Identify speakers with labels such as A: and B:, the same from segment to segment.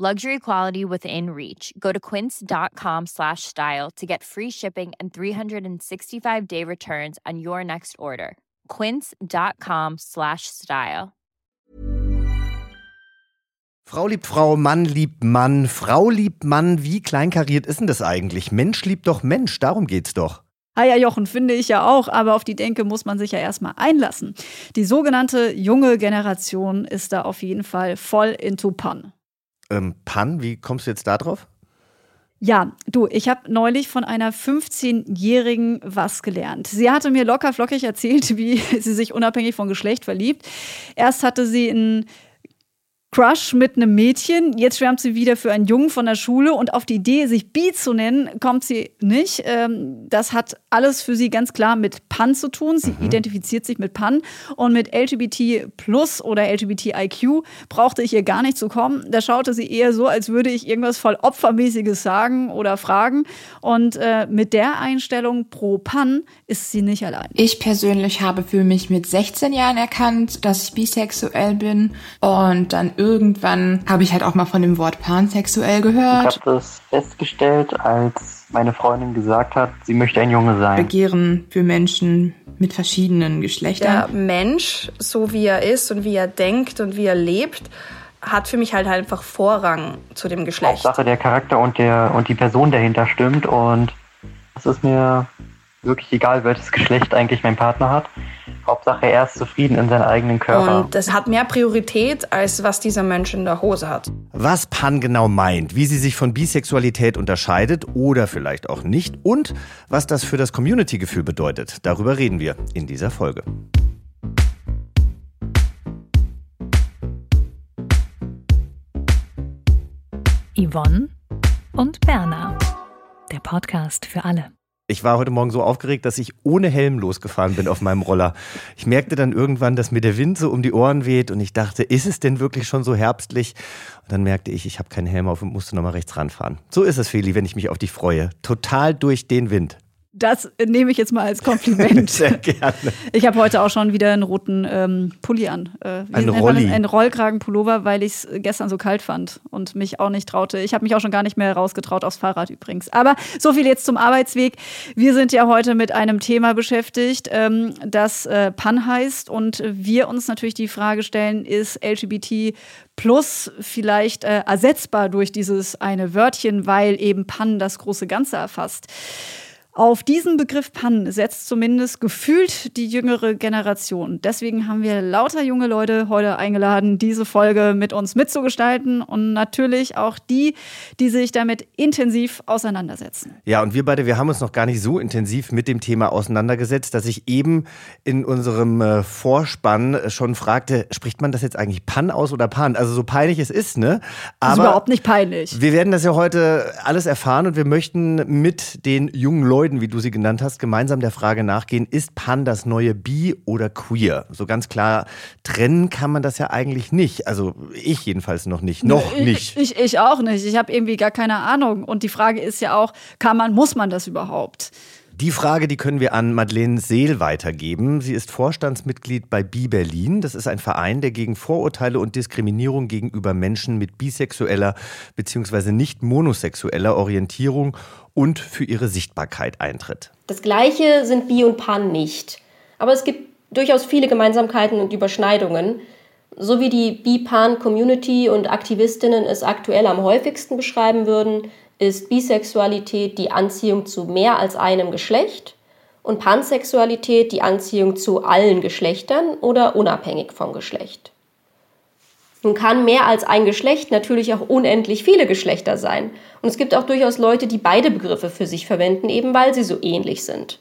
A: Luxury quality within reach. Go to quince.com slash style to get free shipping and 365 day returns on your next order. Quince.com slash style.
B: Frau liebt Frau, Mann liebt Mann, Frau liebt Mann. Wie kleinkariert ist denn das eigentlich? Mensch liebt doch Mensch, darum geht's doch.
C: Ah ja, Jochen, finde ich ja auch, aber auf die Denke muss man sich ja erstmal einlassen. Die sogenannte junge Generation ist da auf jeden Fall voll into Pan.
B: Ähm, Pan, wie kommst du jetzt da drauf?
C: Ja, du, ich habe neulich von einer 15-Jährigen was gelernt. Sie hatte mir locker flockig erzählt, wie sie sich unabhängig von Geschlecht verliebt. Erst hatte sie einen Crush mit einem Mädchen. Jetzt schwärmt sie wieder für einen Jungen von der Schule und auf die Idee, sich Bi zu nennen, kommt sie nicht. Ähm, das hat alles für sie ganz klar mit Pan zu tun. Sie mhm. identifiziert sich mit Pan und mit LGBT Plus oder LGBTIQ brauchte ich ihr gar nicht zu kommen. Da schaute sie eher so, als würde ich irgendwas voll Opfermäßiges sagen oder fragen. Und äh, mit der Einstellung pro Pan ist sie nicht allein.
D: Ich persönlich habe für mich mit 16 Jahren erkannt, dass ich bisexuell bin und dann irgendwann habe ich halt auch mal von dem Wort pansexuell gehört.
E: Ich habe das festgestellt, als meine Freundin gesagt hat, sie möchte ein Junge sein.
D: Begehren für Menschen mit verschiedenen Geschlechtern.
F: Der Mensch, so wie er ist und wie er denkt und wie er lebt, hat für mich halt einfach Vorrang zu dem Geschlecht.
E: Hauptsache der Charakter und der und die Person dahinter stimmt und das ist mir wirklich egal, welches Geschlecht eigentlich mein Partner hat. Hauptsache, er ist zufrieden in seinem eigenen Körper.
F: Und das hat mehr Priorität, als was dieser Mensch in der Hose hat.
B: Was Pan genau meint, wie sie sich von Bisexualität unterscheidet oder vielleicht auch nicht und was das für das Community-Gefühl bedeutet, darüber reden wir in dieser Folge.
G: Yvonne und Berna. Der Podcast für alle.
B: Ich war heute Morgen so aufgeregt, dass ich ohne Helm losgefahren bin auf meinem Roller. Ich merkte dann irgendwann, dass mir der Wind so um die Ohren weht und ich dachte, ist es denn wirklich schon so herbstlich? Und dann merkte ich, ich habe keinen Helm auf und musste nochmal rechts ranfahren. So ist es, Feli, wenn ich mich auf dich freue. Total durch den Wind.
C: Das nehme ich jetzt mal als Kompliment.
B: Sehr gerne.
C: Ich habe heute auch schon wieder einen roten ähm, Pulli an.
B: Äh, ein Rolli.
C: Ein Rollkragenpullover, weil ich es gestern so kalt fand und mich auch nicht traute. Ich habe mich auch schon gar nicht mehr rausgetraut aufs Fahrrad übrigens. Aber so viel jetzt zum Arbeitsweg. Wir sind ja heute mit einem Thema beschäftigt, ähm, das äh, PAN heißt und wir uns natürlich die Frage stellen, ist LGBT plus vielleicht äh, ersetzbar durch dieses eine Wörtchen, weil eben PAN das große Ganze erfasst. Auf diesen Begriff Pannen setzt zumindest gefühlt die jüngere Generation. Deswegen haben wir lauter junge Leute heute eingeladen, diese Folge mit uns mitzugestalten und natürlich auch die, die sich damit intensiv auseinandersetzen.
B: Ja, und wir beide, wir haben uns noch gar nicht so intensiv mit dem Thema auseinandergesetzt, dass ich eben in unserem äh, Vorspann schon fragte, spricht man das jetzt eigentlich Pan aus oder Pan? Also so peinlich es ist, ne?
C: Aber das ist überhaupt nicht peinlich.
B: Wir werden das ja heute alles erfahren und wir möchten mit den jungen Leuten Leuten, wie du sie genannt hast, gemeinsam der Frage nachgehen, ist Pan das neue Bi oder Queer? So ganz klar trennen kann man das ja eigentlich nicht. Also ich jedenfalls noch nicht. Noch
C: ich,
B: nicht.
C: Ich, ich auch nicht. Ich habe irgendwie gar keine Ahnung. Und die Frage ist ja auch, kann man, muss man das überhaupt?
B: Die Frage, die können wir an Madeleine Seel weitergeben. Sie ist Vorstandsmitglied bei Bi Berlin. Das ist ein Verein, der gegen Vorurteile und Diskriminierung gegenüber Menschen mit bisexueller bzw. nicht monosexueller Orientierung und für ihre Sichtbarkeit eintritt.
H: Das Gleiche sind Bi und Pan nicht. Aber es gibt durchaus viele Gemeinsamkeiten und Überschneidungen. So wie die Bi-Pan-Community und Aktivistinnen es aktuell am häufigsten beschreiben würden, ist Bisexualität die Anziehung zu mehr als einem Geschlecht und Pansexualität die Anziehung zu allen Geschlechtern oder unabhängig vom Geschlecht. Nun kann mehr als ein Geschlecht natürlich auch unendlich viele Geschlechter sein. Und es gibt auch durchaus Leute, die beide Begriffe für sich verwenden, eben weil sie so ähnlich sind.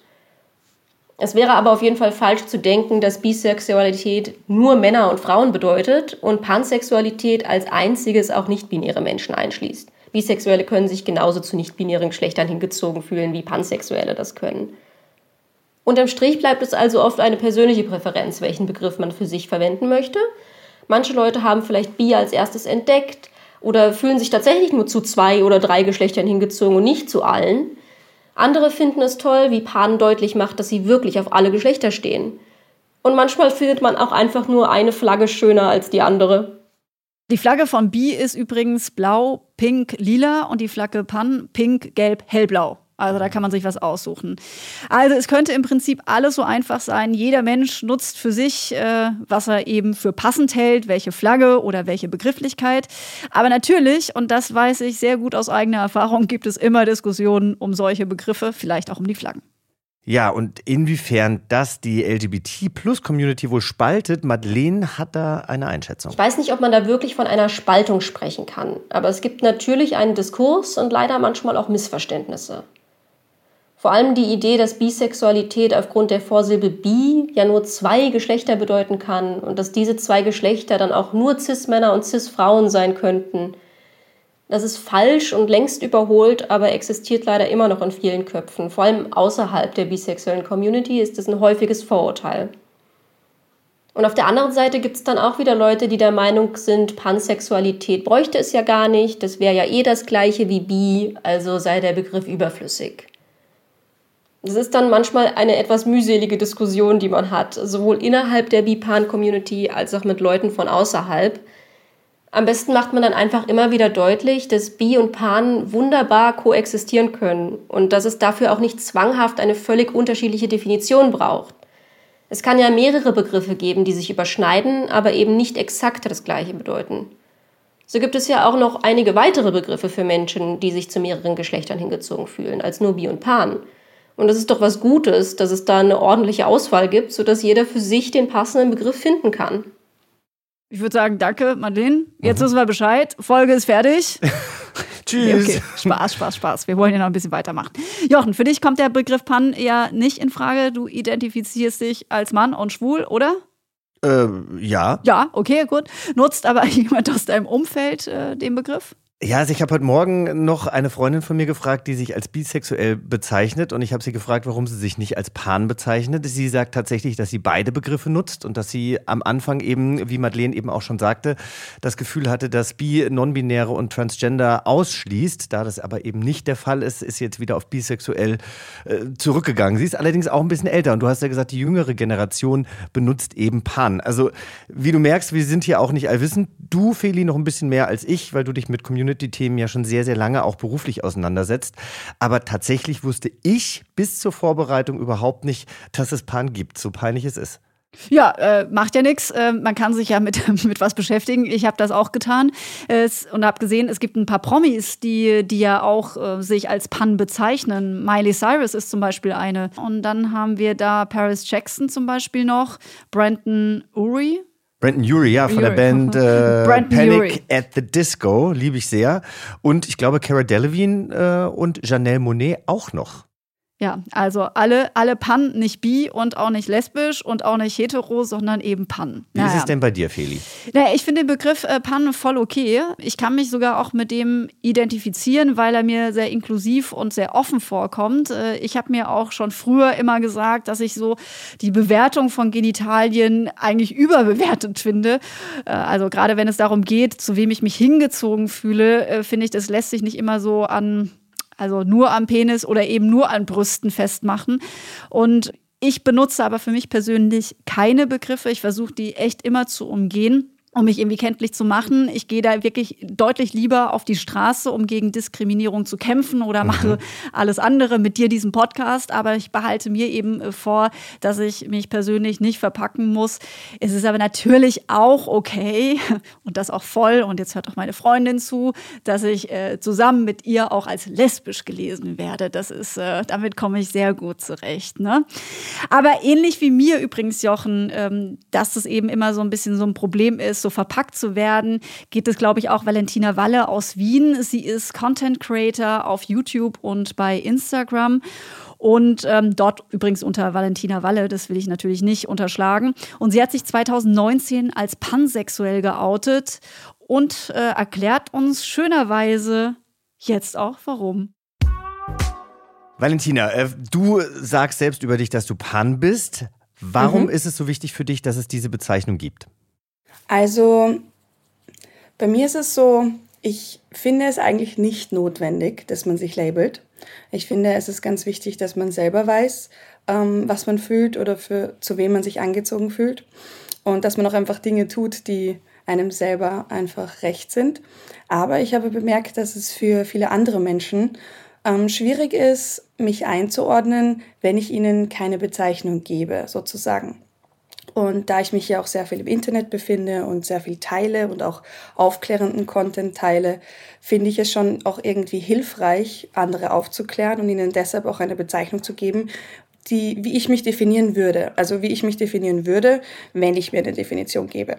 H: Es wäre aber auf jeden Fall falsch zu denken, dass Bisexualität nur Männer und Frauen bedeutet und Pansexualität als einziges auch nicht-binäre Menschen einschließt. Bisexuelle können sich genauso zu nicht-binären Geschlechtern hingezogen fühlen, wie Pansexuelle das können. Unterm Strich bleibt es also oft eine persönliche Präferenz, welchen Begriff man für sich verwenden möchte. Manche Leute haben vielleicht Bi als erstes entdeckt oder fühlen sich tatsächlich nur zu zwei oder drei Geschlechtern hingezogen und nicht zu allen. Andere finden es toll, wie Pan deutlich macht, dass sie wirklich auf alle Geschlechter stehen. Und manchmal findet man auch einfach nur eine Flagge schöner als die andere.
C: Die Flagge von Bi ist übrigens blau, pink, lila und die Flagge Pan pink, gelb, hellblau. Also da kann man sich was aussuchen. Also es könnte im Prinzip alles so einfach sein. Jeder Mensch nutzt für sich, äh, was er eben für passend hält, welche Flagge oder welche Begrifflichkeit. Aber natürlich, und das weiß ich sehr gut aus eigener Erfahrung, gibt es immer Diskussionen um solche Begriffe, vielleicht auch um die Flaggen.
B: Ja, und inwiefern das die LGBT-Plus-Community wohl spaltet, Madeleine hat da eine Einschätzung.
H: Ich weiß nicht, ob man da wirklich von einer Spaltung sprechen kann, aber es gibt natürlich einen Diskurs und leider manchmal auch Missverständnisse. Vor allem die Idee, dass Bisexualität aufgrund der Vorsilbe bi ja nur zwei Geschlechter bedeuten kann und dass diese zwei Geschlechter dann auch nur Cis-Männer und Cis-Frauen sein könnten. Das ist falsch und längst überholt, aber existiert leider immer noch in vielen Köpfen. Vor allem außerhalb der bisexuellen Community ist es ein häufiges Vorurteil. Und auf der anderen Seite gibt es dann auch wieder Leute, die der Meinung sind, Pansexualität bräuchte es ja gar nicht, das wäre ja eh das gleiche wie bi, also sei der Begriff überflüssig. Es ist dann manchmal eine etwas mühselige Diskussion, die man hat, sowohl innerhalb der Bipan-Community als auch mit Leuten von außerhalb. Am besten macht man dann einfach immer wieder deutlich, dass Bi und Pan wunderbar koexistieren können und dass es dafür auch nicht zwanghaft eine völlig unterschiedliche Definition braucht. Es kann ja mehrere Begriffe geben, die sich überschneiden, aber eben nicht exakt das gleiche bedeuten. So gibt es ja auch noch einige weitere Begriffe für Menschen, die sich zu mehreren Geschlechtern hingezogen fühlen, als nur Bi und Pan. Und das ist doch was Gutes, dass es da eine ordentliche Auswahl gibt, sodass jeder für sich den passenden Begriff finden kann.
C: Ich würde sagen, danke, Madeleine. Jetzt mhm. wissen wir Bescheid. Folge ist fertig.
B: Tschüss.
C: Okay. Spaß, Spaß, Spaß. Wir wollen ja noch ein bisschen weitermachen. Jochen, für dich kommt der Begriff Pan ja nicht in Frage. Du identifizierst dich als Mann und schwul, oder?
B: Äh, ja.
C: Ja, okay, gut. Nutzt aber jemand aus deinem Umfeld äh, den Begriff?
B: Ja, also ich habe heute Morgen noch eine Freundin von mir gefragt, die sich als bisexuell bezeichnet und ich habe sie gefragt, warum sie sich nicht als Pan bezeichnet. Sie sagt tatsächlich, dass sie beide Begriffe nutzt und dass sie am Anfang eben, wie Madeleine eben auch schon sagte, das Gefühl hatte, dass Bi, Nonbinäre und Transgender ausschließt. Da das aber eben nicht der Fall ist, ist jetzt wieder auf bisexuell äh, zurückgegangen. Sie ist allerdings auch ein bisschen älter und du hast ja gesagt, die jüngere Generation benutzt eben Pan. Also wie du merkst, wir sind hier auch nicht allwissend. Du, Feli, noch ein bisschen mehr als ich, weil du dich mit Community Community-Themen ja schon sehr, sehr lange auch beruflich auseinandersetzt. Aber tatsächlich wusste ich bis zur Vorbereitung überhaupt nicht, dass es Pan gibt, so peinlich es ist.
C: Ja, äh, macht ja nichts. Äh, man kann sich ja mit, mit was beschäftigen. Ich habe das auch getan äh, und habe gesehen, es gibt ein paar Promis, die, die ja auch äh, sich als Pan bezeichnen. Miley Cyrus ist zum Beispiel eine. Und dann haben wir da Paris Jackson zum Beispiel noch, Brandon Urie,
B: Brandon Urie, ja, von Urie. der Band äh, Panic Urie. at the Disco, liebe ich sehr. Und ich glaube, Cara Delevingne äh, und Janelle Monet auch noch.
C: Ja, also alle, alle Pan, nicht bi und auch nicht lesbisch und auch nicht hetero, sondern eben Pan.
B: Wie naja. ist es denn bei dir, Feli?
C: Naja, ich finde den Begriff äh, Pan voll okay. Ich kann mich sogar auch mit dem identifizieren, weil er mir sehr inklusiv und sehr offen vorkommt. Äh, ich habe mir auch schon früher immer gesagt, dass ich so die Bewertung von Genitalien eigentlich überbewertet finde. Äh, also gerade wenn es darum geht, zu wem ich mich hingezogen fühle, äh, finde ich, das lässt sich nicht immer so an also nur am Penis oder eben nur an Brüsten festmachen. Und ich benutze aber für mich persönlich keine Begriffe. Ich versuche die echt immer zu umgehen um mich irgendwie kenntlich zu machen. Ich gehe da wirklich deutlich lieber auf die Straße, um gegen Diskriminierung zu kämpfen oder mhm. mache alles andere mit dir diesen Podcast. Aber ich behalte mir eben äh, vor, dass ich mich persönlich nicht verpacken muss. Es ist aber natürlich auch okay und das auch voll. Und jetzt hört auch meine Freundin zu, dass ich äh, zusammen mit ihr auch als lesbisch gelesen werde. Das ist, äh, damit komme ich sehr gut zurecht. Ne? Aber ähnlich wie mir übrigens, Jochen, ähm, dass es eben immer so ein bisschen so ein Problem ist, so verpackt zu werden, geht es, glaube ich, auch Valentina Walle aus Wien. Sie ist Content Creator auf YouTube und bei Instagram. Und ähm, dort übrigens unter Valentina Walle, das will ich natürlich nicht unterschlagen. Und sie hat sich 2019 als pansexuell geoutet und äh, erklärt uns schönerweise, Jetzt auch, warum?
B: Valentina, äh, du sagst selbst über dich, dass du Pan bist. Warum mhm. ist es so wichtig für dich, dass es diese Bezeichnung gibt?
F: Also, bei mir ist es so, ich finde es eigentlich nicht notwendig, dass man sich labelt. Ich finde, es ist ganz wichtig, dass man selber weiß, ähm, was man fühlt oder für, zu wem man sich angezogen fühlt. Und dass man auch einfach Dinge tut, die einem selber einfach recht sind. Aber ich habe bemerkt, dass es für viele andere Menschen ähm, schwierig ist, mich einzuordnen, wenn ich ihnen keine Bezeichnung gebe, sozusagen. Und da ich mich ja auch sehr viel im Internet befinde und sehr viel teile und auch aufklärenden Content teile, finde ich es schon auch irgendwie hilfreich, andere aufzuklären und ihnen deshalb auch eine Bezeichnung zu geben, die, wie ich mich definieren würde. Also wie ich mich definieren würde, wenn ich mir eine Definition gebe.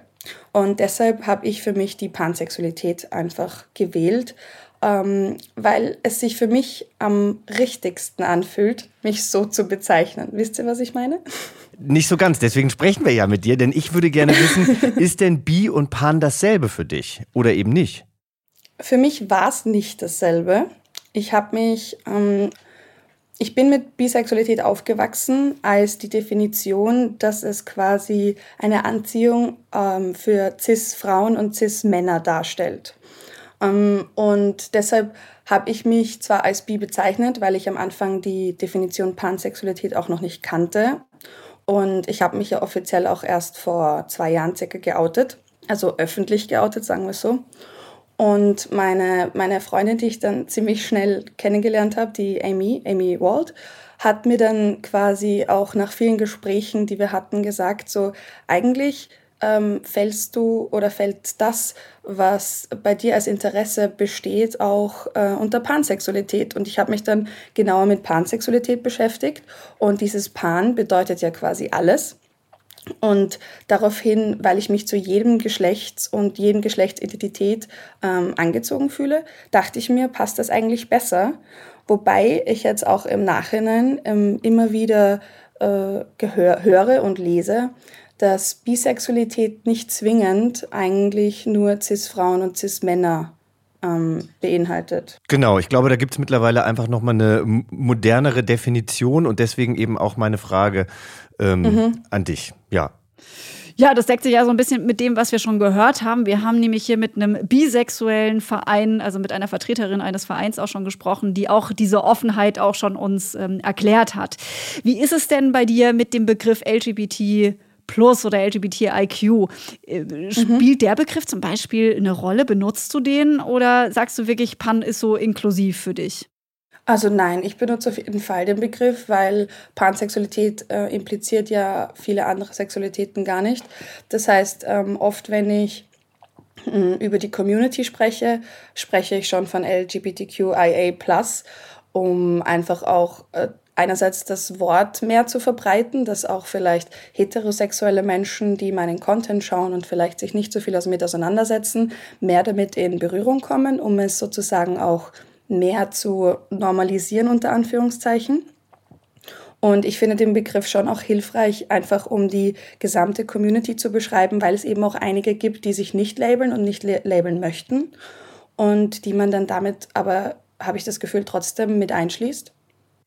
F: Und deshalb habe ich für mich die Pansexualität einfach gewählt, ähm, weil es sich für mich am richtigsten anfühlt, mich so zu bezeichnen. Wisst ihr, was ich meine?
B: Nicht so ganz, deswegen sprechen wir ja mit dir, denn ich würde gerne wissen, ist denn Bi und Pan dasselbe für dich oder eben nicht?
F: Für mich war es nicht dasselbe. Ich habe mich ähm, ich bin mit Bisexualität aufgewachsen als die Definition, dass es quasi eine Anziehung ähm, für Cis-Frauen und Cis-Männer darstellt. Ähm, und deshalb habe ich mich zwar als bi bezeichnet, weil ich am Anfang die Definition Pansexualität auch noch nicht kannte. Und ich habe mich ja offiziell auch erst vor zwei Jahren circa geoutet, also öffentlich geoutet, sagen wir so. Und meine, meine Freundin, die ich dann ziemlich schnell kennengelernt habe, die Amy, Amy Wald, hat mir dann quasi auch nach vielen Gesprächen, die wir hatten, gesagt, so eigentlich ähm, fällst du oder fällt das, was bei dir als Interesse besteht, auch äh, unter Pansexualität. Und ich habe mich dann genauer mit Pansexualität beschäftigt. Und dieses Pan bedeutet ja quasi alles. Und daraufhin, weil ich mich zu jedem Geschlechts- und jedem Geschlechtsidentität ähm, angezogen fühle, dachte ich mir, passt das eigentlich besser. Wobei ich jetzt auch im Nachhinein ähm, immer wieder äh, höre und lese, dass Bisexualität nicht zwingend eigentlich nur Cis-Frauen und Cis-Männer ähm, beinhaltet.
B: Genau, ich glaube, da gibt es mittlerweile einfach nochmal eine modernere Definition und deswegen eben auch meine Frage, ähm, mhm. an dich. Ja.
C: Ja, das deckt sich ja so ein bisschen mit dem, was wir schon gehört haben. Wir haben nämlich hier mit einem bisexuellen Verein, also mit einer Vertreterin eines Vereins auch schon gesprochen, die auch diese Offenheit auch schon uns ähm, erklärt hat. Wie ist es denn bei dir mit dem Begriff LGBT? Plus oder LGBTIQ. Äh, spielt mhm. der Begriff zum Beispiel eine Rolle? Benutzt du den oder sagst du wirklich, Pan ist so inklusiv für dich?
F: Also nein, ich benutze auf jeden Fall den Begriff, weil Pansexualität äh, impliziert ja viele andere Sexualitäten gar nicht. Das heißt, ähm, oft wenn ich äh, über die Community spreche, spreche ich schon von LGBTQIA+, um einfach auch äh, einerseits das Wort mehr zu verbreiten, dass auch vielleicht heterosexuelle Menschen, die meinen Content schauen und vielleicht sich nicht so viel damit auseinandersetzen, mehr damit in Berührung kommen, um es sozusagen auch mehr zu normalisieren, unter Anführungszeichen. Und ich finde den Begriff schon auch hilfreich, einfach um die gesamte Community zu beschreiben, weil es eben auch einige gibt, die sich nicht labeln und nicht labeln möchten und die man dann damit aber, habe ich das Gefühl, trotzdem mit einschließt.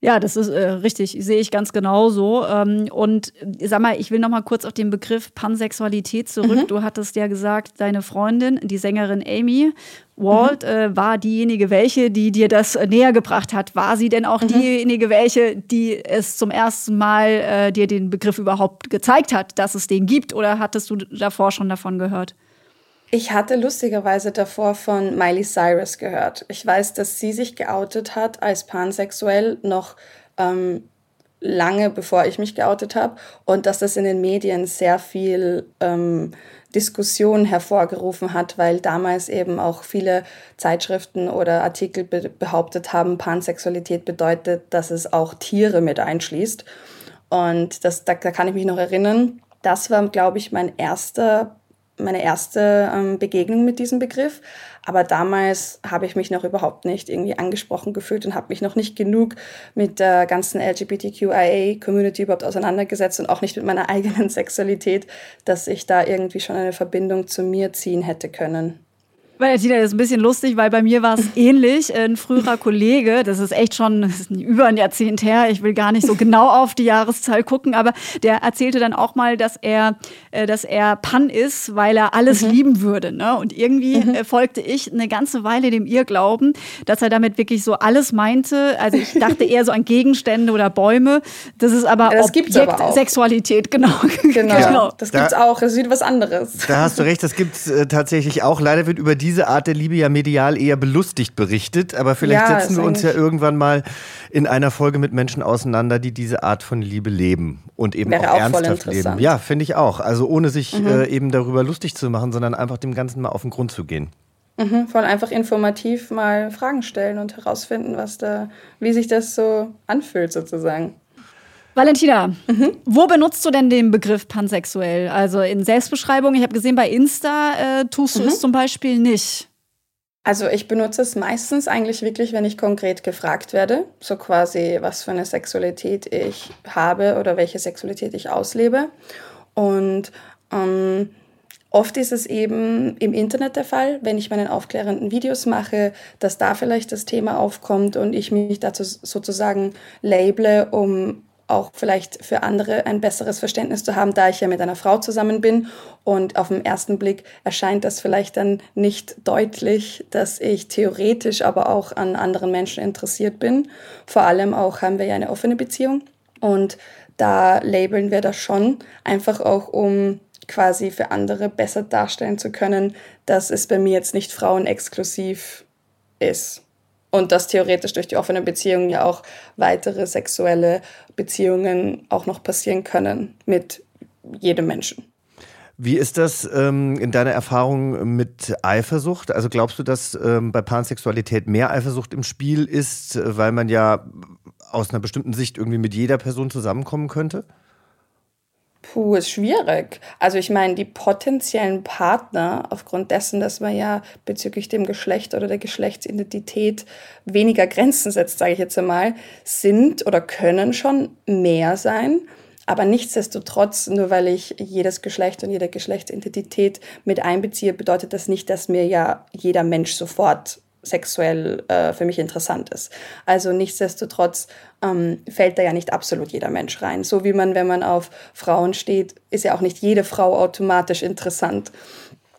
C: Ja, das ist äh, richtig, sehe ich ganz genauso. Ähm, und sag mal, ich will noch mal kurz auf den Begriff Pansexualität zurück. Mhm. Du hattest ja gesagt, deine Freundin, die Sängerin Amy Walt, mhm. äh, war diejenige welche, die dir das äh, näher gebracht hat. War sie denn auch mhm. diejenige welche, die es zum ersten Mal äh, dir den Begriff überhaupt gezeigt hat, dass es den gibt? Oder hattest du davor schon davon gehört?
F: Ich hatte lustigerweise davor von Miley Cyrus gehört. Ich weiß, dass sie sich geoutet hat als pansexuell noch ähm, lange bevor ich mich geoutet habe und dass das in den Medien sehr viel ähm, Diskussion hervorgerufen hat, weil damals eben auch viele Zeitschriften oder Artikel be behauptet haben, Pansexualität bedeutet, dass es auch Tiere mit einschließt. Und das, da, da kann ich mich noch erinnern. Das war, glaube ich, mein erster meine erste ähm, Begegnung mit diesem Begriff. Aber damals habe ich mich noch überhaupt nicht irgendwie angesprochen gefühlt und habe mich noch nicht genug mit der ganzen LGBTQIA-Community überhaupt auseinandergesetzt und auch nicht mit meiner eigenen Sexualität, dass ich da irgendwie schon eine Verbindung zu mir ziehen hätte können.
C: Valentina, das ist ein bisschen lustig, weil bei mir war es ähnlich. Ein früherer Kollege, das ist echt schon ist über ein Jahrzehnt her, ich will gar nicht so genau auf die Jahreszahl gucken, aber der erzählte dann auch mal, dass er, äh, dass er Pan ist, weil er alles mhm. lieben würde. Ne? Und irgendwie mhm. Äh, folgte ich eine ganze Weile dem Irrglauben, dass er damit wirklich so alles meinte. Also ich dachte eher so an Gegenstände oder Bäume. Das ist aber
F: ja, das Objekt aber
C: Sexualität, genau.
F: Genau, genau. das gibt's da, auch. Das ist wieder was anderes.
B: Da hast du recht, das gibt's äh, tatsächlich auch. Leider wird über diese Art der Liebe ja medial eher belustigt berichtet, aber vielleicht ja, setzen wir uns ja irgendwann mal in einer Folge mit Menschen auseinander, die diese Art von Liebe leben und eben auch, auch ernsthaft leben. Ja, finde ich auch. Also ohne sich mhm. äh, eben darüber lustig zu machen, sondern einfach dem Ganzen mal auf den Grund zu gehen.
F: Mhm, voll einfach informativ mal Fragen stellen und herausfinden, was da, wie sich das so anfühlt sozusagen.
C: Valentina, mhm. wo benutzt du denn den Begriff pansexuell? Also in Selbstbeschreibung, ich habe gesehen, bei Insta äh, tust du mhm. es zum Beispiel nicht.
F: Also ich benutze es meistens eigentlich wirklich, wenn ich konkret gefragt werde, so quasi, was für eine Sexualität ich habe oder welche Sexualität ich auslebe. Und ähm, oft ist es eben im Internet der Fall, wenn ich meinen aufklärenden Videos mache, dass da vielleicht das Thema aufkommt und ich mich dazu sozusagen label, um auch vielleicht für andere ein besseres Verständnis zu haben, da ich ja mit einer Frau zusammen bin. Und auf den ersten Blick erscheint das vielleicht dann nicht deutlich, dass ich theoretisch aber auch an anderen Menschen interessiert bin. Vor allem auch haben wir ja eine offene Beziehung. Und da labeln wir das schon, einfach auch um quasi für andere besser darstellen zu können, dass es bei mir jetzt nicht frauenexklusiv ist und dass theoretisch durch die offene Beziehung ja auch weitere sexuelle Beziehungen auch noch passieren können mit jedem Menschen.
B: Wie ist das ähm, in deiner Erfahrung mit Eifersucht? Also glaubst du, dass ähm, bei Pansexualität mehr Eifersucht im Spiel ist, weil man ja aus einer bestimmten Sicht irgendwie mit jeder Person zusammenkommen könnte?
F: Puh, ist schwierig. Also ich meine, die potenziellen Partner, aufgrund dessen, dass man ja bezüglich dem Geschlecht oder der Geschlechtsidentität weniger Grenzen setzt, sage ich jetzt einmal, sind oder können schon mehr sein. Aber nichtsdestotrotz, nur weil ich jedes Geschlecht und jede Geschlechtsidentität mit einbeziehe, bedeutet das nicht, dass mir ja jeder Mensch sofort sexuell äh, für mich interessant ist. Also nichtsdestotrotz ähm, fällt da ja nicht absolut jeder Mensch rein. So wie man, wenn man auf Frauen steht, ist ja auch nicht jede Frau automatisch interessant.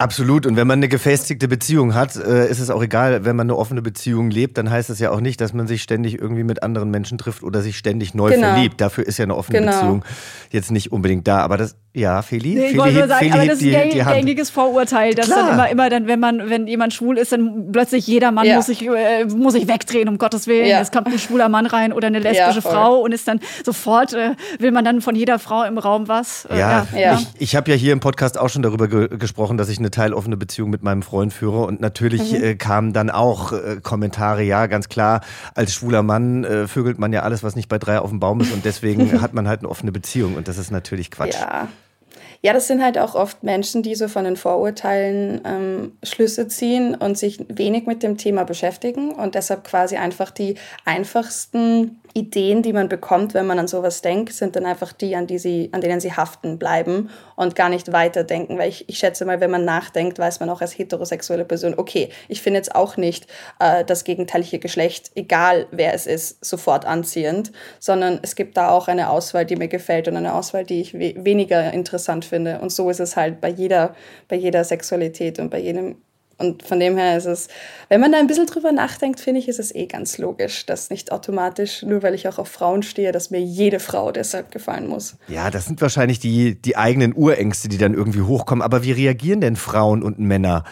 B: Absolut. Und wenn man eine gefestigte Beziehung hat, äh, ist es auch egal, wenn man eine offene Beziehung lebt, dann heißt es ja auch nicht, dass man sich ständig irgendwie mit anderen Menschen trifft oder sich ständig neu genau. verliebt. Dafür ist ja eine offene genau. Beziehung jetzt nicht unbedingt da. Aber das, ja, Feli?
C: Nee, ich wollte nur sagen, aber das ist ein gäng, gängiges Vorurteil, dass Klar. dann immer, immer dann, wenn man, wenn jemand schwul ist, dann plötzlich jeder Mann ja. muss sich, äh, muss sich wegdrehen, um Gottes Willen. Ja. Es kommt ein schwuler Mann rein oder eine lesbische ja, Frau und ist dann sofort, äh, will man dann von jeder Frau im Raum was.
B: Äh, ja, ja, ich, ich habe ja hier im Podcast auch schon darüber ge gesprochen, dass ich eine teiloffene Beziehung mit meinem Freund führe und natürlich mhm. äh, kamen dann auch äh, Kommentare, ja, ganz klar, als schwuler Mann äh, vögelt man ja alles, was nicht bei drei auf dem Baum ist und deswegen hat man halt eine offene Beziehung und das ist natürlich Quatsch.
F: Ja. Ja, das sind halt auch oft Menschen, die so von den Vorurteilen ähm, Schlüsse ziehen und sich wenig mit dem Thema beschäftigen und deshalb quasi einfach die einfachsten Ideen, die man bekommt, wenn man an sowas denkt, sind dann einfach die, an, die sie, an denen sie haften bleiben und gar nicht weiterdenken. Weil ich, ich schätze mal, wenn man nachdenkt, weiß man auch als heterosexuelle Person, okay, ich finde jetzt auch nicht äh, das gegenteilige Geschlecht, egal wer es ist, sofort anziehend, sondern es gibt da auch eine Auswahl, die mir gefällt und eine Auswahl, die ich we weniger interessant finde. Und so ist es halt bei jeder, bei jeder Sexualität und bei jedem und von dem her ist es, wenn man da ein bisschen drüber nachdenkt, finde ich, ist es eh ganz logisch, dass nicht automatisch, nur weil ich auch auf Frauen stehe, dass mir jede Frau deshalb gefallen muss.
B: Ja, das sind wahrscheinlich die, die eigenen Urängste, die dann irgendwie hochkommen. Aber wie reagieren denn Frauen und Männer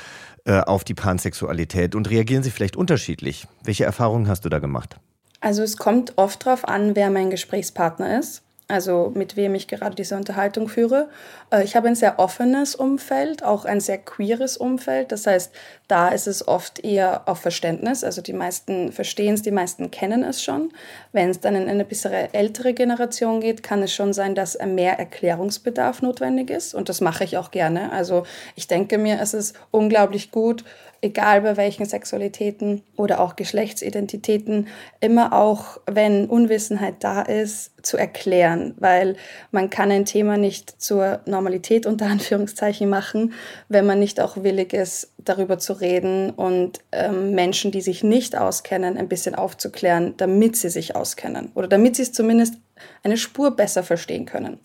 B: äh, auf die Pansexualität? Und reagieren sie vielleicht unterschiedlich? Welche Erfahrungen hast du da gemacht?
F: Also es kommt oft darauf an, wer mein Gesprächspartner ist also mit wem ich gerade diese Unterhaltung führe. Äh, ich habe ein sehr offenes Umfeld, auch ein sehr queeres Umfeld. Das heißt, da ist es oft eher auf Verständnis. Also die meisten verstehen es, die meisten kennen es schon. Wenn es dann in eine bisschen ältere Generation geht, kann es schon sein, dass mehr Erklärungsbedarf notwendig ist. Und das mache ich auch gerne. Also ich denke mir, es ist unglaublich gut, egal bei welchen Sexualitäten oder auch Geschlechtsidentitäten, immer auch, wenn Unwissenheit da ist, zu erklären, weil man kann ein Thema nicht zur Normalität unter Anführungszeichen machen, wenn man nicht auch willig ist, darüber zu reden und ähm, Menschen, die sich nicht auskennen, ein bisschen aufzuklären, damit sie sich auskennen oder damit sie es zumindest eine Spur besser verstehen können.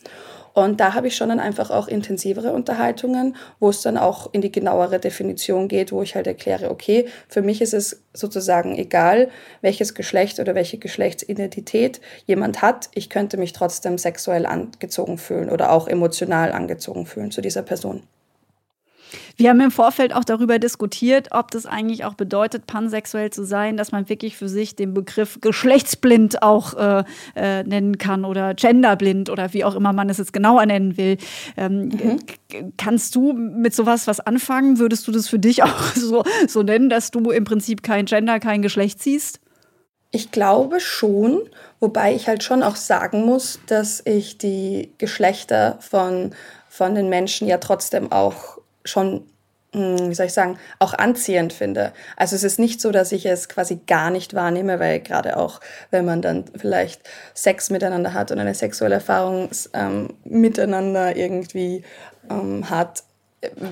F: Und da habe ich schon dann einfach auch intensivere Unterhaltungen, wo es dann auch in die genauere Definition geht, wo ich halt erkläre, okay, für mich ist es sozusagen egal, welches Geschlecht oder welche Geschlechtsidentität jemand hat. Ich könnte mich trotzdem sexuell angezogen fühlen oder auch emotional angezogen fühlen zu dieser Person.
C: Wir haben im Vorfeld auch darüber diskutiert, ob das eigentlich auch bedeutet, pansexuell zu sein, dass man wirklich für sich den Begriff geschlechtsblind auch äh, äh, nennen kann oder genderblind oder wie auch immer man es jetzt genauer nennen will. Ähm, mhm. Kannst du mit sowas was anfangen? Würdest du das für dich auch so, so nennen, dass du im Prinzip kein Gender, kein Geschlecht siehst?
F: Ich glaube schon, wobei ich halt schon auch sagen muss, dass ich die Geschlechter von, von den Menschen ja trotzdem auch schon, hm, wie soll ich sagen, auch anziehend finde. Also es ist nicht so, dass ich es quasi gar nicht wahrnehme, weil gerade auch, wenn man dann vielleicht Sex miteinander hat und eine sexuelle Erfahrung ähm, miteinander irgendwie ähm, hat,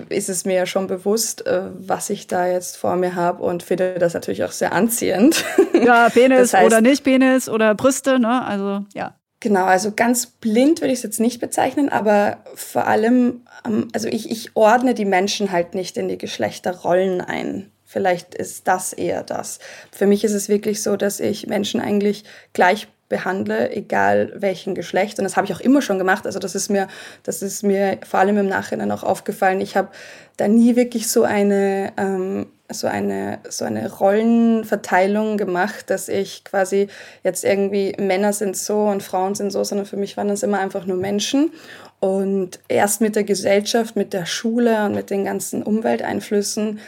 F: ist es mir schon bewusst, äh, was ich da jetzt vor mir habe und finde das natürlich auch sehr anziehend.
C: Ja, Penis das heißt, oder nicht Penis oder Brüste, ne? Also ja.
F: Genau, also ganz blind würde ich es jetzt nicht bezeichnen, aber vor allem, ähm, also ich, ich ordne die Menschen halt nicht in die Geschlechterrollen ein. Vielleicht ist das eher das. Für mich ist es wirklich so, dass ich Menschen eigentlich gleich behandle, egal welchen Geschlecht. Und das habe ich auch immer schon gemacht. Also das ist mir, das ist mir vor allem im Nachhinein auch aufgefallen. Ich habe da nie wirklich so eine ähm, so eine, so eine Rollenverteilung gemacht, dass ich quasi jetzt irgendwie Männer sind so und Frauen sind so, sondern für mich waren das immer einfach nur Menschen. Und erst mit der Gesellschaft, mit der Schule und mit den ganzen Umwelteinflüssen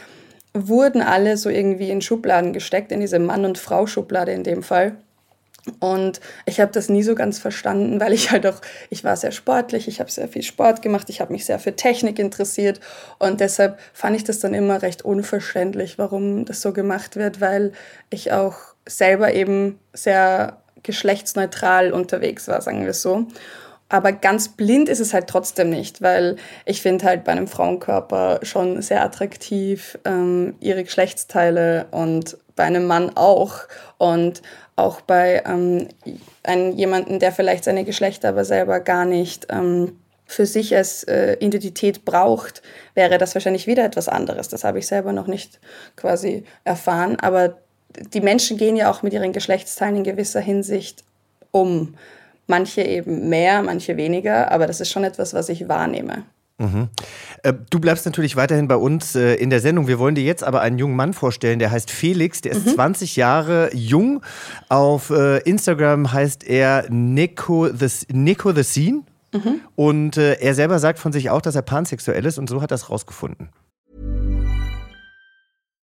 F: wurden alle so irgendwie in Schubladen gesteckt, in diese Mann- und Frau-Schublade in dem Fall. Und ich habe das nie so ganz verstanden, weil ich halt auch, ich war sehr sportlich, ich habe sehr viel Sport gemacht, ich habe mich sehr für Technik interessiert und deshalb fand ich das dann immer recht unverständlich, warum das so gemacht wird, weil ich auch selber eben sehr geschlechtsneutral unterwegs war, sagen wir so. Aber ganz blind ist es halt trotzdem nicht, weil ich finde halt bei einem Frauenkörper schon sehr attraktiv ähm, ihre Geschlechtsteile und bei einem Mann auch. Und auch bei ähm, einem, jemanden, der vielleicht seine Geschlechter aber selber gar nicht ähm, für sich als äh, Identität braucht, wäre das wahrscheinlich wieder etwas anderes. Das habe ich selber noch nicht quasi erfahren. Aber die Menschen gehen ja auch mit ihren Geschlechtsteilen in gewisser Hinsicht um. Manche eben mehr, manche weniger, aber das ist schon etwas, was ich wahrnehme.
B: Mhm. Äh, du bleibst natürlich weiterhin bei uns äh, in der Sendung. Wir wollen dir jetzt aber einen jungen Mann vorstellen, der heißt Felix, der ist mhm. 20 Jahre jung. Auf äh, Instagram heißt er Nico the, Nico the Scene. Mhm. Und er selber sagt von sich auch, dass er pansexuell ist und so hat er es rausgefunden.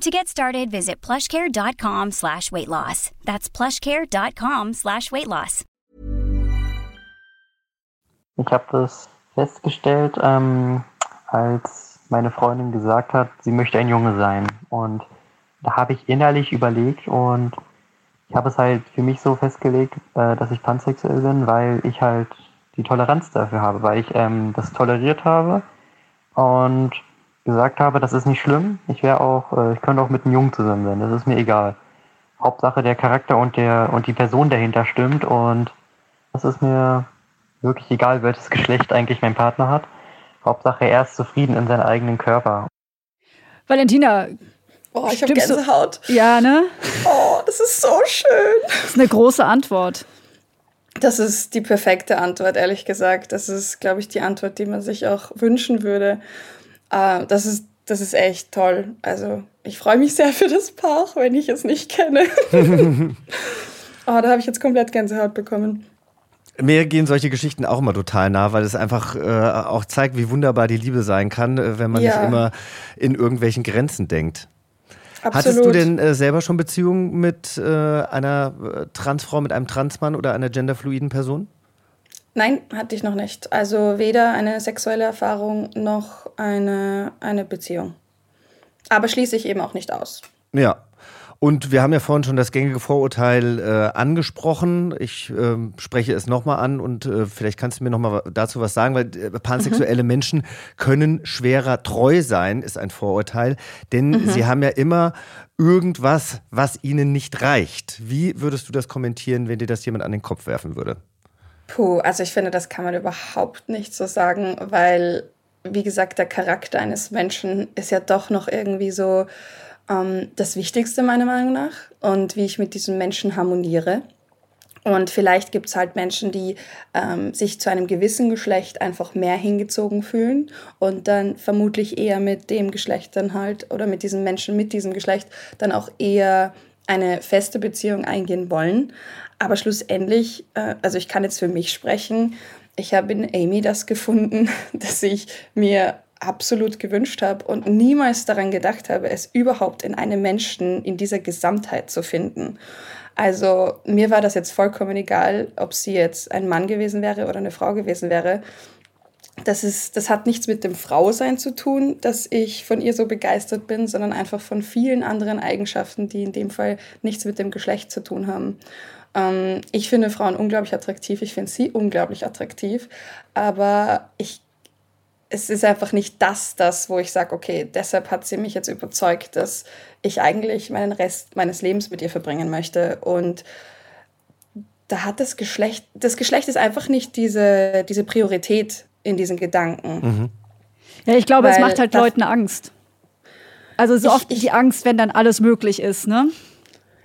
I: To get started, visit plushcare.com slash weight loss. That's plushcare.com slash weight loss.
E: Ich habe das festgestellt, ähm, als meine Freundin gesagt hat, sie möchte ein Junge sein. Und da habe ich innerlich überlegt und ich habe es halt für mich so festgelegt, äh, dass ich pansexuell bin, weil ich halt die Toleranz dafür habe, weil ich ähm, das toleriert habe und gesagt habe, das ist nicht schlimm. Ich wäre auch, äh, ich könnte auch mit einem Jungen zusammen sein. Das ist mir egal. Hauptsache der Charakter und der und die Person dahinter stimmt und das ist mir wirklich egal, welches Geschlecht eigentlich mein Partner hat. Hauptsache, er ist zufrieden in seinem eigenen Körper.
C: Valentina.
F: Oh, ich habe Gänsehaut.
C: So? Ja, ne?
F: Oh, das ist so schön.
C: Das ist eine große Antwort.
F: Das ist die perfekte Antwort, ehrlich gesagt. Das ist, glaube ich, die Antwort, die man sich auch wünschen würde. Uh, das, ist, das ist echt toll. Also, ich freue mich sehr für das Paar, auch wenn ich es nicht kenne. Oh, da habe ich jetzt komplett Gänsehaut bekommen.
B: Mir gehen solche Geschichten auch immer total nah, weil es einfach äh, auch zeigt, wie wunderbar die Liebe sein kann, äh, wenn man ja. nicht immer in irgendwelchen Grenzen denkt. Absolut. Hattest du denn äh, selber schon Beziehungen mit äh, einer äh, Transfrau, mit einem Transmann oder einer genderfluiden Person?
F: Nein, hatte ich noch nicht. Also weder eine sexuelle Erfahrung noch eine, eine Beziehung. Aber schließe ich eben auch nicht aus.
B: Ja, und wir haben ja vorhin schon das gängige Vorurteil äh, angesprochen. Ich äh, spreche es nochmal an und äh, vielleicht kannst du mir nochmal dazu was sagen, weil äh, pansexuelle mhm. Menschen können schwerer treu sein, ist ein Vorurteil. Denn mhm. sie haben ja immer irgendwas, was ihnen nicht reicht. Wie würdest du das kommentieren, wenn dir das jemand an den Kopf werfen würde?
F: Puh, also ich finde, das kann man überhaupt nicht so sagen, weil, wie gesagt, der Charakter eines Menschen ist ja doch noch irgendwie so ähm, das Wichtigste meiner Meinung nach und wie ich mit diesen Menschen harmoniere. Und vielleicht gibt es halt Menschen, die ähm, sich zu einem gewissen Geschlecht einfach mehr hingezogen fühlen und dann vermutlich eher mit dem Geschlecht dann halt oder mit diesen Menschen mit diesem Geschlecht dann auch eher eine feste Beziehung eingehen wollen. Aber schlussendlich, äh, also ich kann jetzt für mich sprechen, ich habe in Amy das gefunden, dass ich mir absolut gewünscht habe und niemals daran gedacht habe, es überhaupt in einem Menschen in dieser Gesamtheit zu finden. Also mir war das jetzt vollkommen egal, ob sie jetzt ein Mann gewesen wäre oder eine Frau gewesen wäre. Das, ist, das hat nichts mit dem Frausein zu tun, dass ich von ihr so begeistert bin, sondern einfach von vielen anderen Eigenschaften, die in dem Fall nichts mit dem Geschlecht zu tun haben. Ähm, ich finde Frauen unglaublich attraktiv, ich finde sie unglaublich attraktiv, aber ich es ist einfach nicht das, das, wo ich sage, okay, deshalb hat sie mich jetzt überzeugt, dass ich eigentlich meinen Rest meines Lebens mit ihr verbringen möchte. Und da hat das Geschlecht, das Geschlecht ist einfach nicht diese, diese Priorität in diesen Gedanken.
C: Mhm. Ja, ich glaube, Weil es macht halt Leuten Angst. Also so ich, oft die Angst, wenn dann alles möglich ist, ne?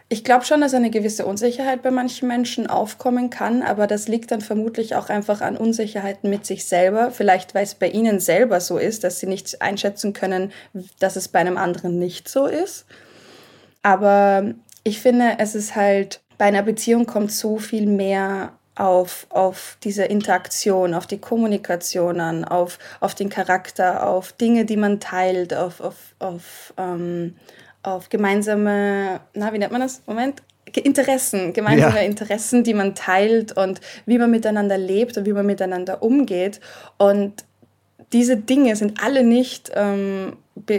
F: Ich glaube schon, dass eine gewisse Unsicherheit bei manchen Menschen aufkommen kann, aber das liegt dann vermutlich auch einfach an Unsicherheiten mit sich selber. Vielleicht, weil es bei ihnen selber so ist, dass sie nicht einschätzen können, dass es bei einem anderen nicht so ist. Aber ich finde, es ist halt, bei einer Beziehung kommt so viel mehr auf, auf diese Interaktion, auf die Kommunikation an, auf, auf den Charakter, auf Dinge, die man teilt, auf, auf, auf ähm, auf gemeinsame, na, wie nennt man das? Moment. Interessen, gemeinsame ja. Interessen, die man teilt und wie man miteinander lebt und wie man miteinander umgeht. Und diese Dinge sind alle nicht ähm,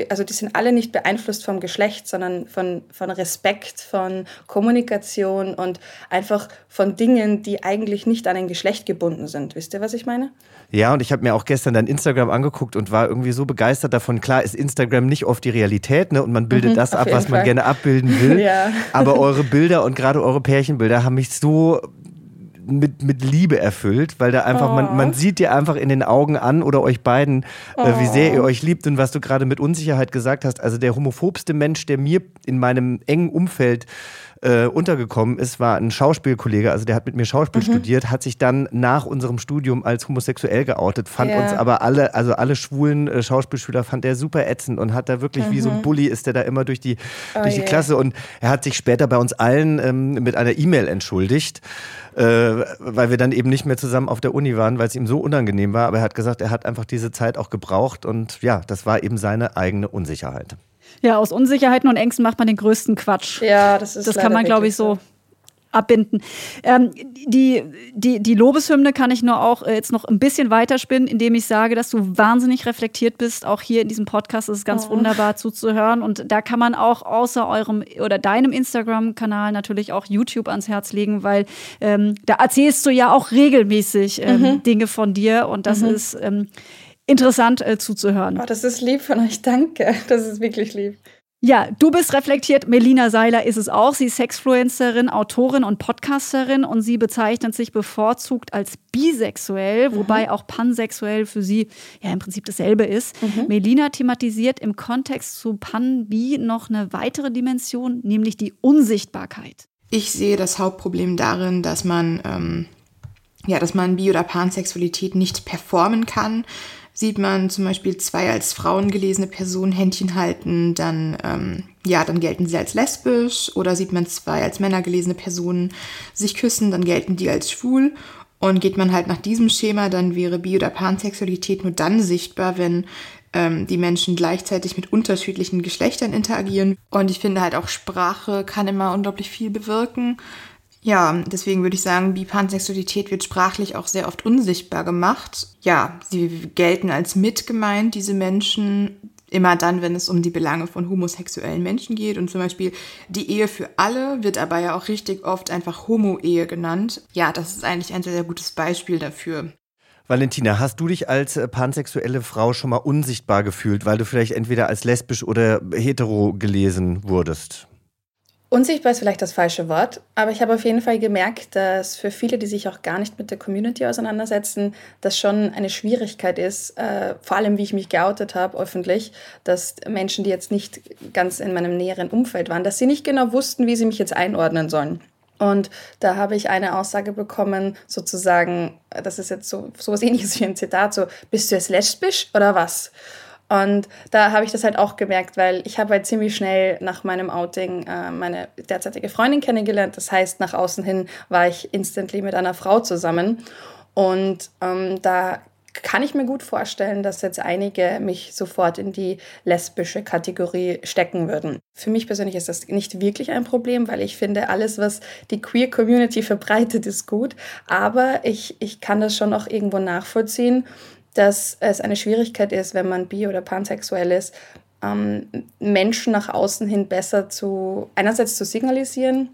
F: also die sind alle nicht beeinflusst vom Geschlecht, sondern von, von Respekt, von Kommunikation und einfach von Dingen, die eigentlich nicht an ein Geschlecht gebunden sind. Wisst ihr, was ich meine?
B: Ja, und ich habe mir auch gestern dein Instagram angeguckt und war irgendwie so begeistert davon. Klar ist Instagram nicht oft die Realität, ne? Und man bildet mhm, das ab, was Fall. man gerne abbilden will. ja. Aber eure Bilder und gerade eure Pärchenbilder haben mich so mit, mit Liebe erfüllt, weil da einfach, oh. man, man sieht dir einfach in den Augen an oder euch beiden, oh. äh, wie sehr ihr oh. euch liebt und was du gerade mit Unsicherheit gesagt hast. Also der homophobste Mensch, der mir in meinem engen Umfeld äh, untergekommen ist, war ein Schauspielkollege, also der hat mit mir Schauspiel mhm. studiert, hat sich dann nach unserem Studium als homosexuell geoutet, fand ja. uns aber alle, also alle schwulen äh, Schauspielschüler fand er super ätzend und hat da wirklich mhm. wie so ein mhm. Bully ist der da immer durch die, oh durch die yeah. Klasse und er hat sich später bei uns allen ähm, mit einer E-Mail entschuldigt äh, weil wir dann eben nicht mehr zusammen auf der Uni waren, weil es ihm so unangenehm war. Aber er hat gesagt, er hat einfach diese Zeit auch gebraucht und ja, das war eben seine eigene Unsicherheit.
C: Ja, aus Unsicherheiten und Ängsten macht man den größten Quatsch.
F: Ja, das ist
C: Das kann man, glaube ich, so abbinden. Ähm, die, die, die Lobeshymne kann ich nur auch äh, jetzt noch ein bisschen weiterspinnen, indem ich sage, dass du wahnsinnig reflektiert bist. Auch hier in diesem Podcast ist es ganz oh. wunderbar zuzuhören. Und da kann man auch außer eurem oder deinem Instagram-Kanal natürlich auch YouTube ans Herz legen, weil ähm, da erzählst du ja auch regelmäßig ähm, mhm. Dinge von dir. Und das mhm. ist ähm, interessant äh, zuzuhören.
F: Oh, das ist lieb von euch, danke. Das ist wirklich lieb.
C: Ja, du bist reflektiert. Melina Seiler ist es auch. Sie ist Sexfluencerin, Autorin und Podcasterin und sie bezeichnet sich bevorzugt als bisexuell, mhm. wobei auch pansexuell für sie ja im Prinzip dasselbe ist. Mhm. Melina thematisiert im Kontext zu Pan-Bi noch eine weitere Dimension, nämlich die Unsichtbarkeit.
D: Ich sehe das Hauptproblem darin, dass man ähm, ja, dass man Bi- oder Pansexualität nicht performen kann, Sieht man zum Beispiel zwei als Frauen gelesene Personen Händchen halten, dann, ähm, ja, dann gelten sie als lesbisch. Oder sieht man zwei als Männer gelesene Personen sich küssen, dann gelten die als schwul. Und geht man halt nach diesem Schema, dann wäre Bi- oder Pansexualität nur dann sichtbar, wenn ähm, die Menschen gleichzeitig mit unterschiedlichen Geschlechtern interagieren. Und ich finde halt auch Sprache kann immer unglaublich viel bewirken. Ja, deswegen würde ich sagen, Bipansexualität wird sprachlich auch sehr oft unsichtbar gemacht. Ja, sie gelten als mitgemeint, diese Menschen, immer dann, wenn es um die Belange von homosexuellen Menschen geht. Und zum Beispiel die Ehe für alle wird aber ja auch richtig oft einfach Homo-Ehe genannt. Ja, das ist eigentlich ein sehr, sehr gutes Beispiel dafür.
B: Valentina, hast du dich als äh, pansexuelle Frau schon mal unsichtbar gefühlt, weil du vielleicht entweder als lesbisch oder hetero gelesen wurdest?
F: Unsichtbar ist vielleicht das falsche Wort, aber ich habe auf jeden Fall gemerkt, dass für viele, die sich auch gar nicht mit der Community auseinandersetzen, das schon eine Schwierigkeit ist, äh, vor allem wie ich mich geoutet habe öffentlich, dass Menschen, die jetzt nicht ganz in meinem näheren Umfeld waren, dass sie nicht genau wussten, wie sie mich jetzt einordnen sollen. Und da habe ich eine Aussage bekommen, sozusagen, das ist jetzt so sowas ähnliches wie ein Zitat, so, bist du jetzt lesbisch oder was? Und da habe ich das halt auch gemerkt, weil ich habe halt ziemlich schnell nach meinem Outing äh, meine derzeitige Freundin kennengelernt. Das heißt, nach außen hin war ich instantly mit einer Frau zusammen. Und ähm, da kann ich mir gut vorstellen, dass jetzt einige mich sofort in die lesbische Kategorie stecken würden. Für mich persönlich ist das nicht wirklich ein Problem, weil ich finde, alles, was die Queer Community verbreitet, ist gut. Aber ich, ich kann das schon auch irgendwo nachvollziehen dass es eine Schwierigkeit ist, wenn man bi- oder pansexuell ist, ähm, Menschen nach außen hin besser zu, einerseits zu signalisieren,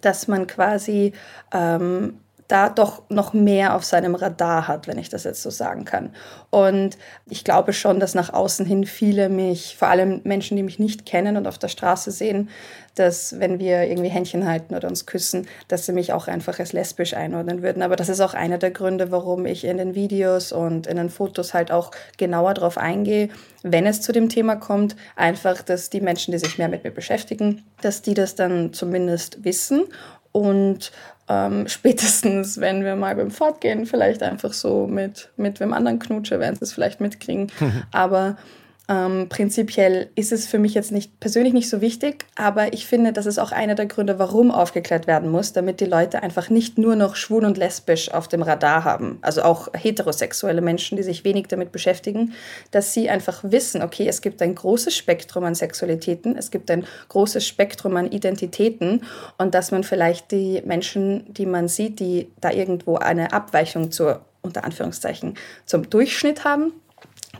F: dass man quasi ähm, da doch noch mehr auf seinem Radar hat, wenn ich das jetzt so sagen kann. Und ich glaube schon, dass nach außen hin viele mich, vor allem Menschen, die mich nicht kennen und auf der Straße sehen, dass wenn wir irgendwie Händchen halten oder uns küssen, dass sie mich auch einfach als lesbisch einordnen würden. Aber das ist auch einer der Gründe, warum ich in den Videos und in den Fotos halt auch genauer darauf eingehe, wenn es zu dem Thema kommt, einfach, dass die Menschen, die sich mehr mit mir beschäftigen, dass die das dann zumindest wissen und ähm, spätestens, wenn wir mal beim Fortgehen vielleicht einfach so mit, mit wem anderen knutsche, werden sie es vielleicht mitkriegen. Aber ähm, prinzipiell ist es für mich jetzt nicht persönlich nicht so wichtig, aber ich finde, das ist auch einer der Gründe, warum aufgeklärt werden muss, damit die Leute einfach nicht nur noch schwul und lesbisch auf dem Radar haben, also auch heterosexuelle Menschen, die sich wenig damit beschäftigen, dass sie einfach wissen, okay, es gibt ein großes Spektrum an Sexualitäten, es gibt ein großes Spektrum an Identitäten und dass man vielleicht die Menschen, die man sieht, die da irgendwo eine Abweichung zur unter Anführungszeichen zum Durchschnitt haben,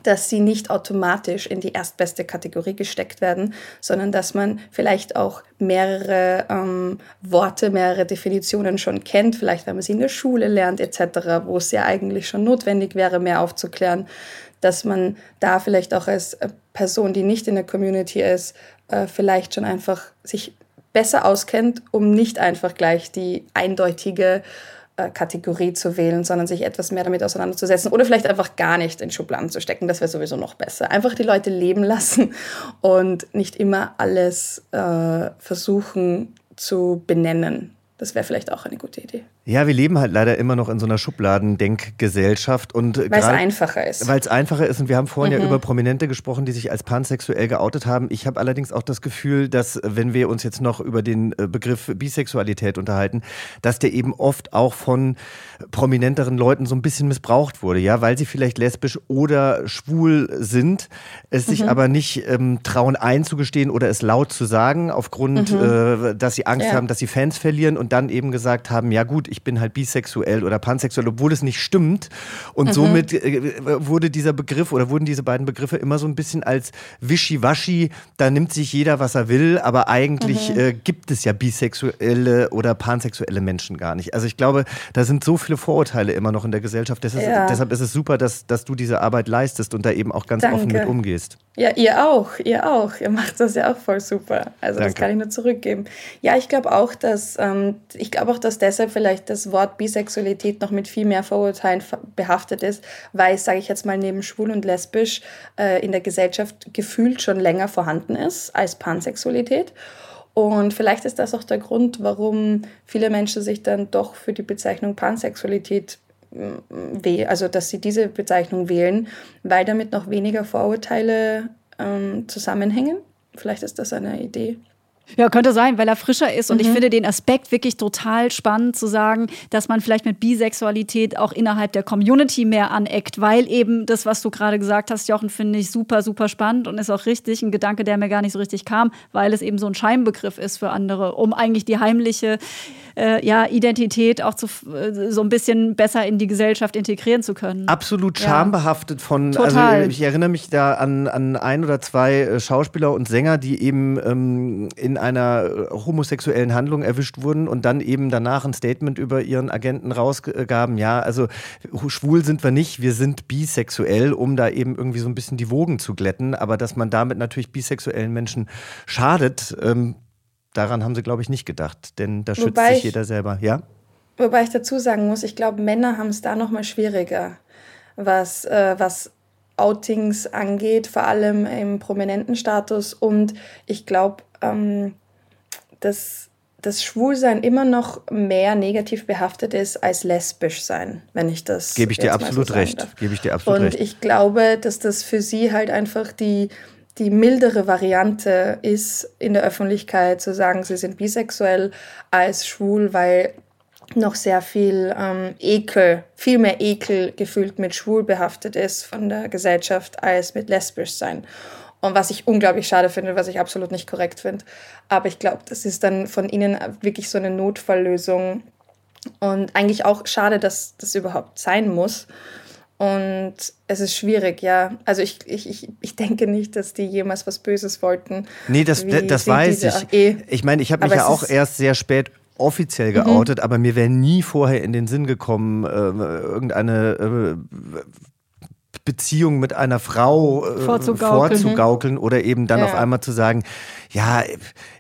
F: dass sie nicht automatisch in die erstbeste Kategorie gesteckt werden, sondern dass man vielleicht auch mehrere ähm, Worte, mehrere Definitionen schon kennt, vielleicht wenn man sie in der Schule lernt etc., wo es ja eigentlich schon notwendig wäre, mehr aufzuklären, dass man da vielleicht auch als äh, Person, die nicht in der Community ist, äh, vielleicht schon einfach sich besser auskennt, um nicht einfach gleich die eindeutige Kategorie zu wählen, sondern sich etwas mehr damit auseinanderzusetzen oder vielleicht einfach gar nicht in Schubladen zu stecken. Das wäre sowieso noch besser. Einfach die Leute leben lassen und nicht immer alles äh, versuchen zu benennen. Das wäre vielleicht auch eine gute Idee.
B: Ja, wir leben halt leider immer noch in so einer Schubladendenkgesellschaft und
F: weil es einfacher ist.
B: Weil es einfacher ist und wir haben vorhin mhm. ja über Prominente gesprochen, die sich als pansexuell geoutet haben. Ich habe allerdings auch das Gefühl, dass wenn wir uns jetzt noch über den äh, Begriff Bisexualität unterhalten, dass der eben oft auch von prominenteren Leuten so ein bisschen missbraucht wurde, ja, weil sie vielleicht lesbisch oder schwul sind, es mhm. sich aber nicht ähm, trauen einzugestehen oder es laut zu sagen, aufgrund, mhm. äh, dass sie Angst ja. haben, dass sie Fans verlieren und dann eben gesagt haben, ja gut, ich bin halt bisexuell oder pansexuell, obwohl es nicht stimmt. Und mhm. somit äh, wurde dieser Begriff oder wurden diese beiden Begriffe immer so ein bisschen als wischiwaschi, da nimmt sich jeder, was er will, aber eigentlich mhm. äh, gibt es ja bisexuelle oder pansexuelle Menschen gar nicht. Also ich glaube, da sind so viele Vorurteile immer noch in der Gesellschaft. Ist, ja. Deshalb ist es super, dass, dass du diese Arbeit leistest und da eben auch ganz Danke. offen mit umgehst.
F: Ja, ihr auch, ihr auch. Ihr macht das ja auch voll super. Also Danke. das kann ich nur zurückgeben. Ja, ich glaube auch, dass ähm, ich glaube auch, dass deshalb vielleicht das Wort Bisexualität noch mit viel mehr Vorurteilen behaftet ist, weil es, sage ich jetzt mal, neben schwul und lesbisch äh, in der Gesellschaft gefühlt schon länger vorhanden ist als Pansexualität. Und vielleicht ist das auch der Grund, warum viele Menschen sich dann doch für die Bezeichnung Pansexualität also dass sie diese Bezeichnung wählen, weil damit noch weniger Vorurteile ähm, zusammenhängen. Vielleicht ist das eine Idee.
C: Ja, könnte sein, weil er frischer ist. Und mhm. ich finde den Aspekt wirklich total spannend zu sagen, dass man vielleicht mit Bisexualität auch innerhalb der Community mehr aneckt, weil eben das, was du gerade gesagt hast, Jochen, finde ich super, super spannend und ist auch richtig ein Gedanke, der mir gar nicht so richtig kam, weil es eben so ein Scheinbegriff ist für andere, um eigentlich die heimliche äh, ja, Identität auch zu, äh, so ein bisschen besser in die Gesellschaft integrieren zu können.
B: Absolut schambehaftet von, also, Total. also ich erinnere mich da an, an ein oder zwei äh, Schauspieler und Sänger, die eben ähm, in einer äh, homosexuellen Handlung erwischt wurden und dann eben danach ein Statement über ihren Agenten rausgaben, ja, also schwul sind wir nicht, wir sind bisexuell, um da eben irgendwie so ein bisschen die Wogen zu glätten, aber dass man damit natürlich bisexuellen Menschen schadet, ähm, daran haben sie, glaube ich, nicht gedacht, denn da schützt wobei sich jeder selber, ja?
F: Wobei ich dazu sagen muss, ich glaube, Männer haben es da noch mal schwieriger, was, äh, was Outings angeht, vor allem im prominenten Status. Und ich glaube, ähm, dass das Schwulsein immer noch mehr negativ behaftet ist als lesbisch sein, wenn ich das.
B: Gebe ich dir absolut so recht. Gebe ich dir absolut
F: Und
B: recht.
F: ich glaube, dass das für sie halt einfach die die mildere Variante ist, in der Öffentlichkeit zu sagen, sie sind bisexuell als schwul, weil noch sehr viel ähm, Ekel, viel mehr Ekel gefühlt mit schwul behaftet ist von der Gesellschaft als mit lesbisch sein. Und was ich unglaublich schade finde, was ich absolut nicht korrekt finde. Aber ich glaube, das ist dann von ihnen wirklich so eine Notfalllösung. Und eigentlich auch schade, dass das überhaupt sein muss. Und es ist schwierig, ja. Also ich, ich, ich, denke nicht, dass die jemals was Böses wollten.
B: Nee, das, das weiß ich. Eh. Ich meine, ich habe mich ja auch erst sehr spät offiziell mhm. geoutet, mhm. aber mir wäre nie vorher in den Sinn gekommen, äh, irgendeine äh, Beziehung mit einer Frau äh, vorzugaukeln, vorzugaukeln oder eben dann ja. auf einmal zu sagen, ja,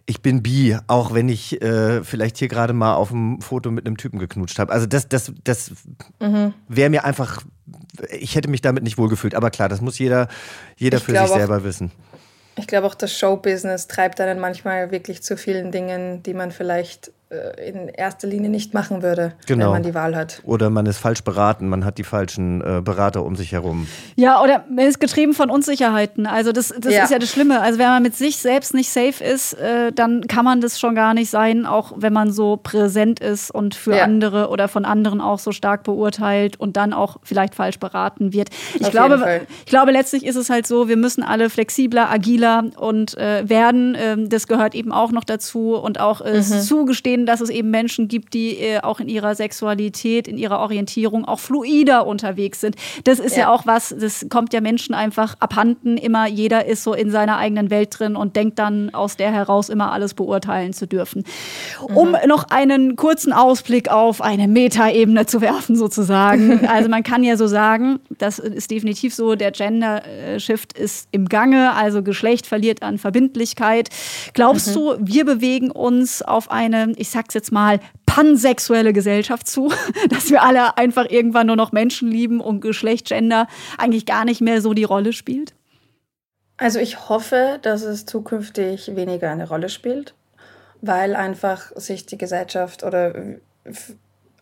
B: ich bin bi, auch wenn ich äh, vielleicht hier gerade mal auf dem Foto mit einem Typen geknutscht habe. Also das, das, das mhm. wäre mir einfach, ich hätte mich damit nicht wohlgefühlt. Aber klar, das muss jeder, jeder für sich selber auch, wissen.
F: Ich glaube auch, das Showbusiness treibt einen manchmal wirklich zu vielen Dingen, die man vielleicht in erster Linie nicht machen würde, genau. wenn man die Wahl hat.
B: Oder man ist falsch beraten, man hat die falschen äh, Berater um sich herum.
C: Ja, oder man ist getrieben von Unsicherheiten. Also das, das ja. ist ja das Schlimme. Also wenn man mit sich selbst nicht safe ist, äh, dann kann man das schon gar nicht sein, auch wenn man so präsent ist und für ja. andere oder von anderen auch so stark beurteilt und dann auch vielleicht falsch beraten wird. Ich Auf glaube, ich glaube, letztlich ist es halt so, wir müssen alle flexibler, agiler und äh, werden. Ähm, das gehört eben auch noch dazu und auch äh, mhm. zugestehen sehen, dass es eben Menschen gibt, die äh, auch in ihrer Sexualität, in ihrer Orientierung auch fluider unterwegs sind. Das ist ja. ja auch was, das kommt ja Menschen einfach abhanden. Immer jeder ist so in seiner eigenen Welt drin und denkt dann aus der heraus immer alles beurteilen zu dürfen. Mhm. Um noch einen kurzen Ausblick auf eine Metaebene zu werfen, sozusagen. also man kann ja so sagen, das ist definitiv so, der Gender-Shift ist im Gange, also Geschlecht verliert an Verbindlichkeit. Glaubst mhm. du, wir bewegen uns auf eine, ich ich sag's jetzt mal, pansexuelle Gesellschaft zu, dass wir alle einfach irgendwann nur noch Menschen lieben und Geschlecht, Gender eigentlich gar nicht mehr so die Rolle spielt?
F: Also ich hoffe, dass es zukünftig weniger eine Rolle spielt, weil einfach sich die Gesellschaft oder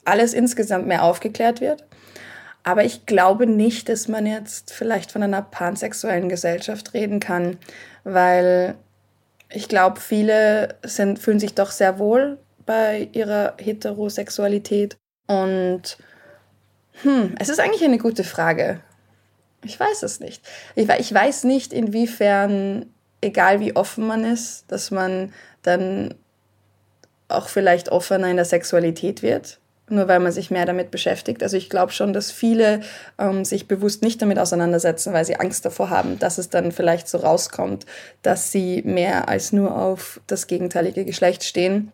F: alles insgesamt mehr aufgeklärt wird. Aber ich glaube nicht, dass man jetzt vielleicht von einer pansexuellen Gesellschaft reden kann, weil ich glaube, viele sind, fühlen sich doch sehr wohl bei ihrer Heterosexualität? Und hm, es ist eigentlich eine gute Frage. Ich weiß es nicht. Ich, weiß nicht, inwiefern, egal wie offen man ist, dass man dann auch vielleicht offener in der Sexualität wird, nur weil man sich mehr damit beschäftigt. Also ich glaube schon, dass viele ähm, sich bewusst nicht damit auseinandersetzen, weil sie Angst davor haben, dass es dann vielleicht so rauskommt, dass sie mehr als nur auf das gegenteilige Geschlecht stehen.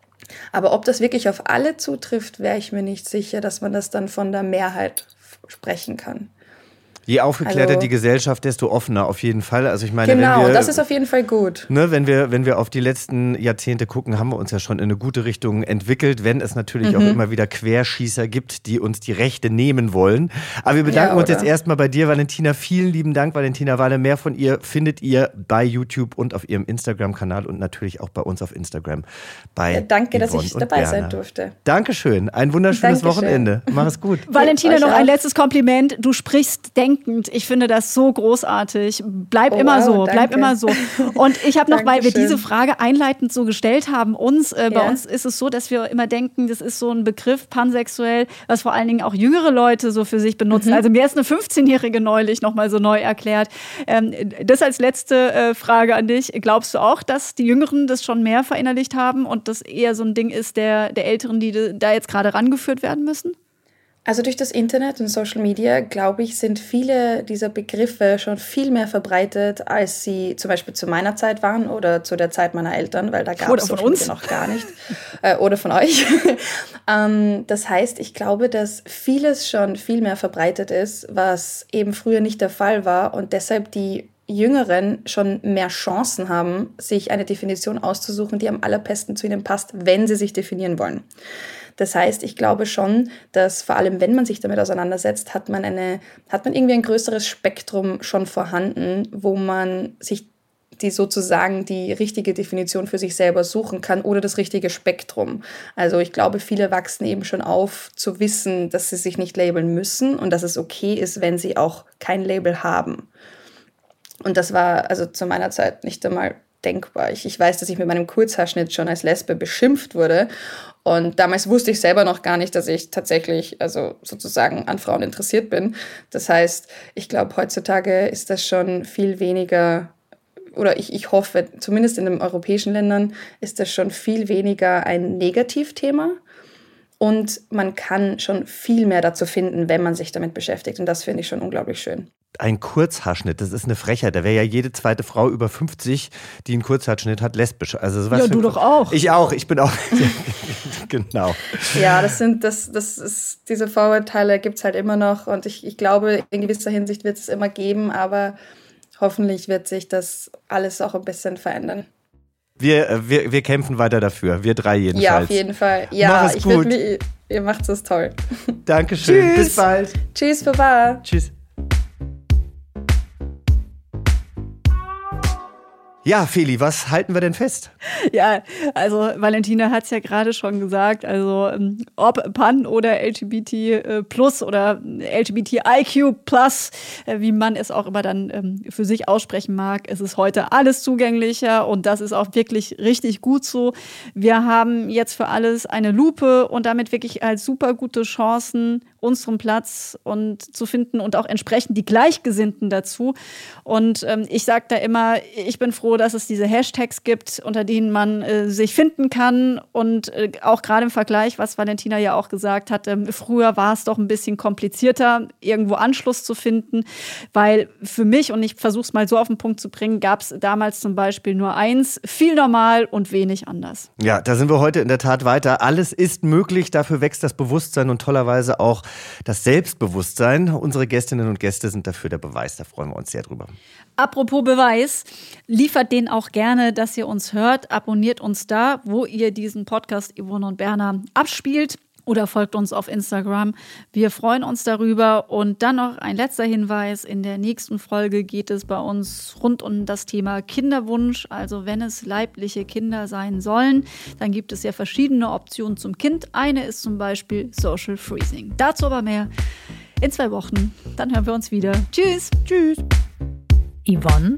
F: Aber ob das wirklich auf alle zutrifft, wäre ich mir nicht sicher, dass man das dann von der Mehrheit sprechen kann.
B: Je aufgeklärter
F: Also-
B: die Gesellschaft, desto offener auf jeden Fall. Also ich meine,
F: Genau,
B: wenn wir,
F: das ist auf jeden Fall gut.
B: Ne, wenn, wir, wenn wir auf die letzten Jahrzehnte gucken, haben wir uns ja schon in eine gute Richtung entwickelt, wenn es natürlich
F: Mhm.
B: auch immer wieder Querschießer gibt, die uns die Rechte nehmen wollen. Aber wir bedanken
F: Ja,
B: uns jetzt erstmal bei dir, Valentina. Vielen lieben Dank, Valentina Walle. Mehr von ihr findet ihr bei YouTube und auf ihrem Instagram-Kanal und natürlich auch bei uns auf Instagram. Bei
F: Ja, danke, dass
B: Yvonne
F: ich
B: und
F: dabei sein
B: Berner.
F: durfte.
B: Dankeschön. Ein wunderschönes
F: Dankeschön.
B: Wochenende. Mach es gut.
C: Valentina, noch ein letztes Kompliment. Du sprichst denkend. Ich finde das so großartig. Bleib
F: Oh,
C: immer
F: wow,
C: so, bleib
F: danke.
C: immer so. Und ich habe noch, weil wir diese Frage einleitend so gestellt haben, uns, äh, bei
F: Ja.
C: uns ist es so, dass wir immer denken, das ist so ein Begriff pansexuell, was vor allen Dingen auch jüngere Leute so für sich benutzen.
F: Mhm.
C: Also mir ist eine 15-Jährige neulich nochmal so neu erklärt. Ähm, das als letzte äh, Frage an dich. Glaubst du auch, dass die Jüngeren das schon mehr verinnerlicht haben und das eher so ein Ding ist der, der Älteren, die da jetzt gerade rangeführt werden müssen?
F: Also durch das Internet und Social Media, glaube ich, sind viele dieser Begriffe schon viel mehr verbreitet, als sie zum Beispiel zu meiner Zeit waren oder zu der Zeit meiner Eltern, weil da gab es
C: uns.
F: Noch gar nicht. äh, oder von euch. ähm, das heißt, ich glaube, dass vieles schon viel mehr verbreitet ist, was eben früher nicht der Fall war und deshalb die Jüngeren schon mehr Chancen haben, sich eine Definition auszusuchen, die am allerbesten zu ihnen passt, wenn sie sich definieren wollen. Das heißt, ich glaube schon, dass vor allem, wenn man sich damit auseinandersetzt, hat man eine, hat man irgendwie ein größeres Spektrum schon vorhanden, wo man sich die sozusagen die richtige Definition für sich selber suchen kann oder das richtige Spektrum. Also ich glaube, viele wachsen eben schon auf zu wissen, dass sie sich nicht labeln müssen und dass es okay ist, wenn sie auch kein Label haben. Und das war also zu meiner Zeit nicht einmal denkbar. Ich, ich weiß, dass ich mit meinem Kurzhaarschnitt schon als Lesbe beschimpft wurde. Und damals wusste ich selber noch gar nicht, dass ich tatsächlich, also sozusagen an Frauen interessiert bin. Das heißt, ich glaube, heutzutage ist das schon viel weniger, oder ich, ich hoffe, zumindest in den europäischen Ländern ist das schon viel weniger ein Negativthema. Und man kann schon viel mehr dazu finden, wenn man sich damit beschäftigt. Und das finde ich schon unglaublich schön.
B: Ein Kurzhaarschnitt, das ist eine Frechheit. Da wäre ja jede zweite Frau über 50, die einen Kurzhaarschnitt hat, lesbisch. Also sowas
C: Ja, du doch auch.
B: Ich auch, ich bin auch. genau.
F: Ja, das sind, das, das ist, diese Vorurteile gibt es halt immer noch und ich, ich glaube, in gewisser Hinsicht wird es immer geben, aber hoffentlich wird sich das alles auch ein bisschen verändern.
B: Wir, äh, wir, wir kämpfen weiter dafür. Wir drei jedenfalls.
F: Ja, auf jeden Fall. Ja,
B: Mach es gut.
F: mich, ihr macht es toll.
B: Dankeschön.
F: Tschüss.
B: Bis bald.
F: Tschüss, Baba.
B: Tschüss. Ja, Feli, was halten wir denn fest?
C: Ja, also Valentina hat es ja gerade schon gesagt, also ähm, ob Pan oder LGBT äh, plus oder LGBTIQ plus, äh, wie man es auch immer dann ähm, für sich aussprechen mag, es ist heute alles zugänglicher und das ist auch wirklich richtig gut so. Wir haben jetzt für alles eine Lupe und damit wirklich als super gute Chancen, unseren Platz und zu finden und auch entsprechend die Gleichgesinnten dazu. Und ähm, ich sage da immer, ich bin froh, dass es diese Hashtags gibt, unter denen man äh, sich finden kann. Und äh, auch gerade im Vergleich, was Valentina ja auch gesagt hat, ähm, früher war es doch ein bisschen komplizierter, irgendwo Anschluss zu finden, weil für mich, und ich versuche es mal so auf den Punkt zu bringen, gab es damals zum Beispiel nur eins, viel normal und wenig anders.
B: Ja, da sind wir heute in der Tat weiter. Alles ist möglich, dafür wächst das Bewusstsein und tollerweise auch das Selbstbewusstsein. Unsere Gästinnen und Gäste sind dafür der Beweis, da freuen wir uns sehr drüber.
C: Apropos Beweis, liefert den auch gerne, dass ihr uns hört. Abonniert uns da, wo ihr diesen Podcast Yvonne und Berner abspielt oder folgt uns auf Instagram. Wir freuen uns darüber. Und dann noch ein letzter Hinweis. In der nächsten Folge geht es bei uns rund um das Thema Kinderwunsch. Also wenn es leibliche Kinder sein sollen, dann gibt es ja verschiedene Optionen zum Kind. Eine ist zum Beispiel Social Freezing. Dazu aber mehr in zwei Wochen. Dann hören wir uns wieder. Tschüss. Tschüss.
G: Yvonne